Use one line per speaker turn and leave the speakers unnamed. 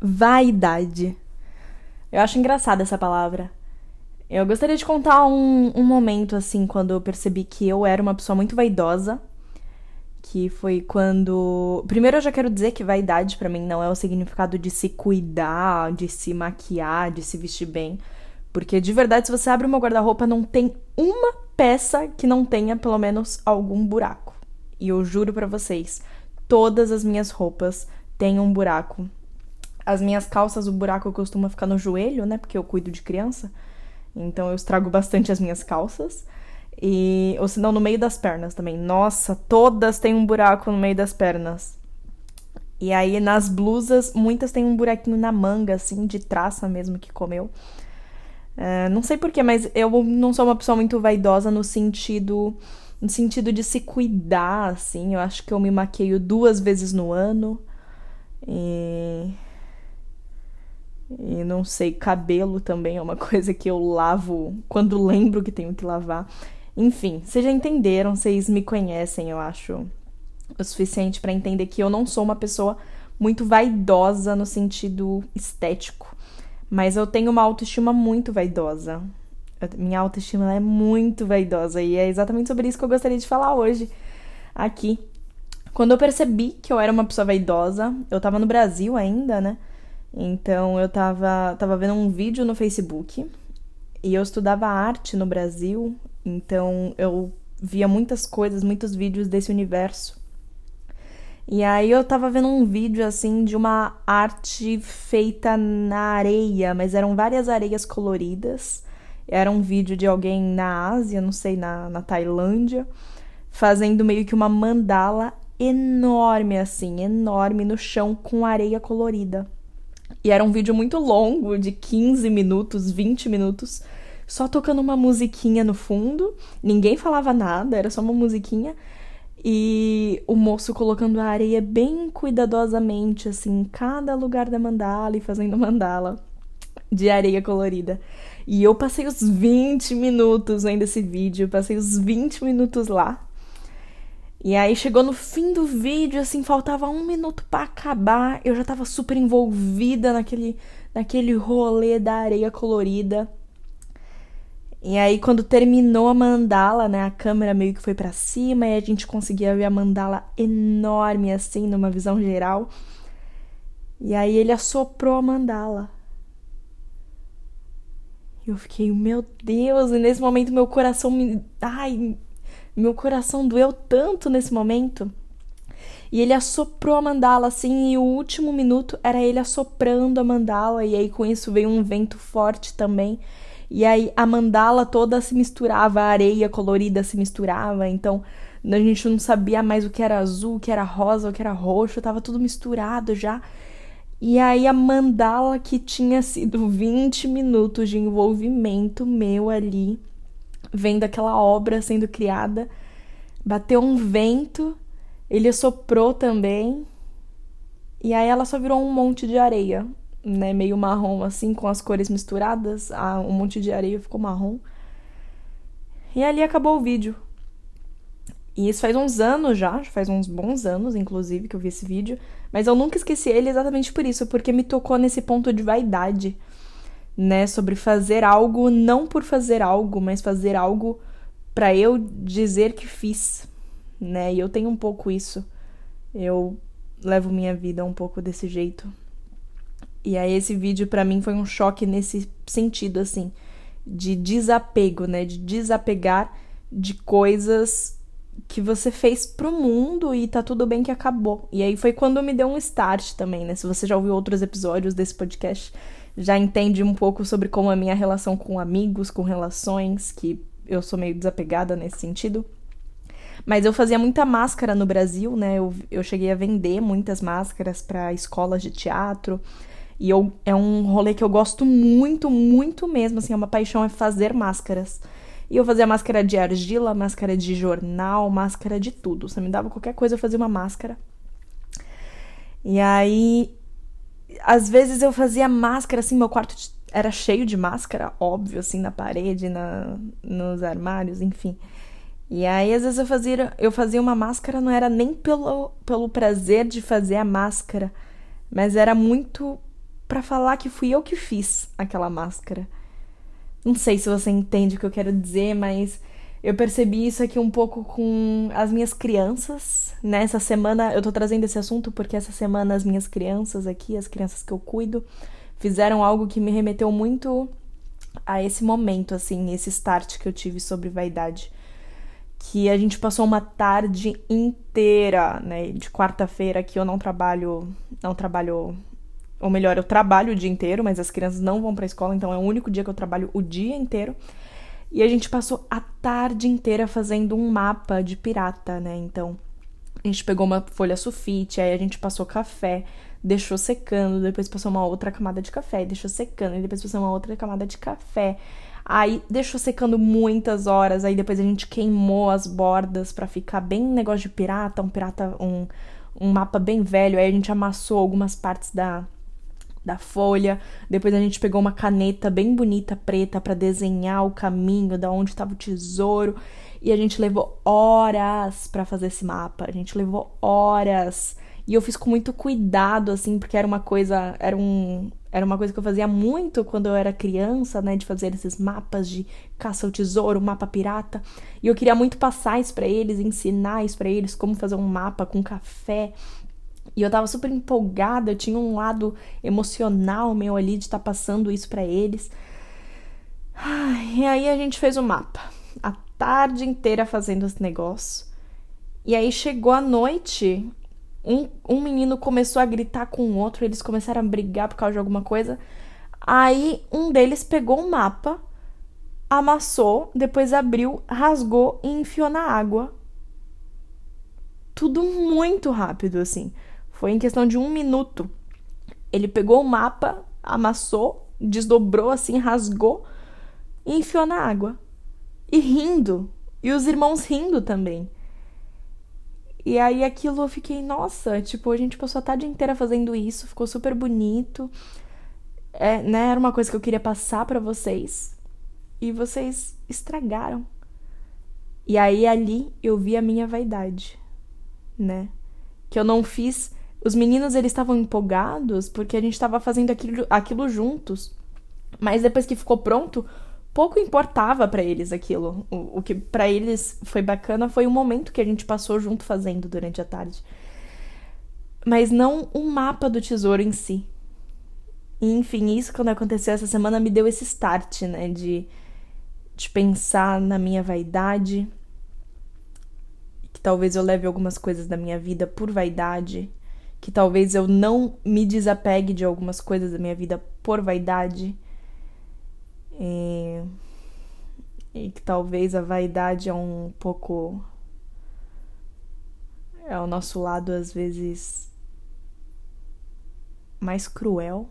Vaidade. Eu acho engraçada essa palavra. Eu gostaria de contar um, um momento, assim, quando eu percebi que eu era uma pessoa muito vaidosa. Que foi quando. Primeiro, eu já quero dizer que vaidade para mim não é o significado de se cuidar, de se maquiar, de se vestir bem. Porque de verdade, se você abre uma guarda-roupa, não tem uma peça que não tenha pelo menos algum buraco. E eu juro para vocês, todas as minhas roupas têm um buraco. As minhas calças, o buraco costuma ficar no joelho, né? Porque eu cuido de criança. Então eu estrago bastante as minhas calças. E, ou senão no meio das pernas também. Nossa, todas têm um buraco no meio das pernas. E aí nas blusas, muitas têm um buraquinho na manga, assim, de traça mesmo que comeu. Uh, não sei porquê, mas eu não sou uma pessoa muito vaidosa no sentido. No sentido de se cuidar, assim. Eu acho que eu me maqueio duas vezes no ano. E e não sei, cabelo também é uma coisa que eu lavo quando lembro que tenho que lavar. Enfim, vocês já entenderam, vocês me conhecem, eu acho, o suficiente para entender que eu não sou uma pessoa muito vaidosa no sentido estético, mas eu tenho uma autoestima muito vaidosa. Minha autoestima é muito vaidosa e é exatamente sobre isso que eu gostaria de falar hoje aqui. Quando eu percebi que eu era uma pessoa vaidosa, eu tava no Brasil ainda, né? Então eu tava, tava vendo um vídeo no Facebook e eu estudava arte no Brasil, então eu via muitas coisas, muitos vídeos desse universo. E aí eu tava vendo um vídeo assim de uma arte feita na areia, mas eram várias areias coloridas. Era um vídeo de alguém na Ásia, não sei, na, na Tailândia, fazendo meio que uma mandala enorme assim, enorme no chão com areia colorida. E era um vídeo muito longo, de 15 minutos, 20 minutos, só tocando uma musiquinha no fundo. Ninguém falava nada, era só uma musiquinha. E o moço colocando a areia bem cuidadosamente, assim, em cada lugar da mandala e fazendo mandala de areia colorida. E eu passei os 20 minutos vendo esse vídeo, passei os 20 minutos lá, e aí chegou no fim do vídeo, assim, faltava um minuto para acabar. Eu já tava super envolvida naquele, naquele rolê da areia colorida. E aí, quando terminou a mandala, né, a câmera meio que foi para cima e a gente conseguia ver a mandala enorme, assim, numa visão geral. E aí ele assoprou a mandala. Eu fiquei, meu Deus, e nesse momento meu coração me. Ai, meu coração doeu tanto nesse momento. E ele assoprou a mandala assim, e o último minuto era ele assoprando a mandala, e aí com isso veio um vento forte também. E aí a mandala toda se misturava, a areia colorida se misturava, então a gente não sabia mais o que era azul, o que era rosa, o que era roxo, tava tudo misturado já. E aí a mandala que tinha sido 20 minutos de envolvimento meu ali, vendo aquela obra sendo criada. Bateu um vento, ele soprou também. E aí ela só virou um monte de areia, né? Meio marrom assim, com as cores misturadas. Ah, um monte de areia ficou marrom. E ali acabou o vídeo. E isso faz uns anos já, faz uns bons anos, inclusive, que eu vi esse vídeo. Mas eu nunca esqueci ele exatamente por isso, porque me tocou nesse ponto de vaidade né, sobre fazer algo não por fazer algo, mas fazer algo para eu dizer que fiz, né? E eu tenho um pouco isso. Eu levo minha vida um pouco desse jeito. E aí esse vídeo para mim foi um choque nesse sentido assim, de desapego, né, de desapegar de coisas que você fez pro mundo e tá tudo bem que acabou. E aí foi quando me deu um start também, né? Se você já ouviu outros episódios desse podcast, já entende um pouco sobre como a minha relação com amigos, com relações, que eu sou meio desapegada nesse sentido. Mas eu fazia muita máscara no Brasil, né? Eu, eu cheguei a vender muitas máscaras para escolas de teatro. E eu, é um rolê que eu gosto muito, muito mesmo. Assim, é uma paixão é fazer máscaras. E eu fazia máscara de argila, máscara de jornal, máscara de tudo. Você me dava qualquer coisa, eu fazia uma máscara. E aí às vezes eu fazia máscara, assim, meu quarto era cheio de máscara, óbvio, assim, na parede, na, nos armários, enfim. E aí, às vezes, eu fazia, eu fazia uma máscara, não era nem pelo, pelo prazer de fazer a máscara, mas era muito para falar que fui eu que fiz aquela máscara. Não sei se você entende o que eu quero dizer, mas eu percebi isso aqui um pouco com as minhas crianças. Nessa semana, eu tô trazendo esse assunto porque essa semana as minhas crianças aqui, as crianças que eu cuido, fizeram algo que me remeteu muito a esse momento, assim, esse start que eu tive sobre vaidade. Que a gente passou uma tarde inteira, né, de quarta-feira que eu não trabalho, não trabalho, ou melhor, eu trabalho o dia inteiro, mas as crianças não vão para escola, então é o único dia que eu trabalho o dia inteiro. E a gente passou a tarde inteira fazendo um mapa de pirata, né? Então, a gente pegou uma folha sulfite, aí a gente passou café, deixou secando, depois passou uma outra camada de café, deixou secando, e depois passou uma outra camada de café. Aí deixou secando muitas horas, aí depois a gente queimou as bordas para ficar bem negócio de pirata, um pirata, um, um mapa bem velho. Aí a gente amassou algumas partes da, da folha. Depois a gente pegou uma caneta bem bonita preta para desenhar o caminho da onde estava o tesouro. E a gente levou horas para fazer esse mapa. A gente levou horas. E eu fiz com muito cuidado, assim, porque era uma coisa. Era, um, era uma coisa que eu fazia muito quando eu era criança, né? De fazer esses mapas de caça ao tesouro, mapa pirata. E eu queria muito passar isso pra eles, ensinar isso pra eles, como fazer um mapa com café. E eu tava super empolgada, eu tinha um lado emocional meu ali de estar tá passando isso para eles. E aí a gente fez o mapa. A tarde inteira fazendo esse negócio. E aí chegou a noite, um, um menino começou a gritar com o outro, eles começaram a brigar por causa de alguma coisa. Aí um deles pegou um mapa, amassou, depois abriu, rasgou e enfiou na água. Tudo muito rápido, assim. Foi em questão de um minuto. Ele pegou o mapa, amassou, desdobrou assim, rasgou e enfiou na água. E rindo. E os irmãos rindo também. E aí aquilo eu fiquei, nossa, tipo, a gente passou a tarde inteira fazendo isso, ficou super bonito. É, né, era uma coisa que eu queria passar para vocês. E vocês estragaram. E aí ali eu vi a minha vaidade, né? Que eu não fiz. Os meninos eles estavam empolgados porque a gente estava fazendo aquilo, aquilo juntos. Mas depois que ficou pronto, pouco importava para eles aquilo. O, o que para eles foi bacana foi o momento que a gente passou junto fazendo durante a tarde. Mas não o mapa do tesouro em si. Enfim, isso quando aconteceu essa semana me deu esse start, né? De, de pensar na minha vaidade. Que talvez eu leve algumas coisas da minha vida por vaidade. Que talvez eu não me desapegue de algumas coisas da minha vida por vaidade e, e que talvez a vaidade é um pouco. É o nosso lado, às vezes, mais cruel.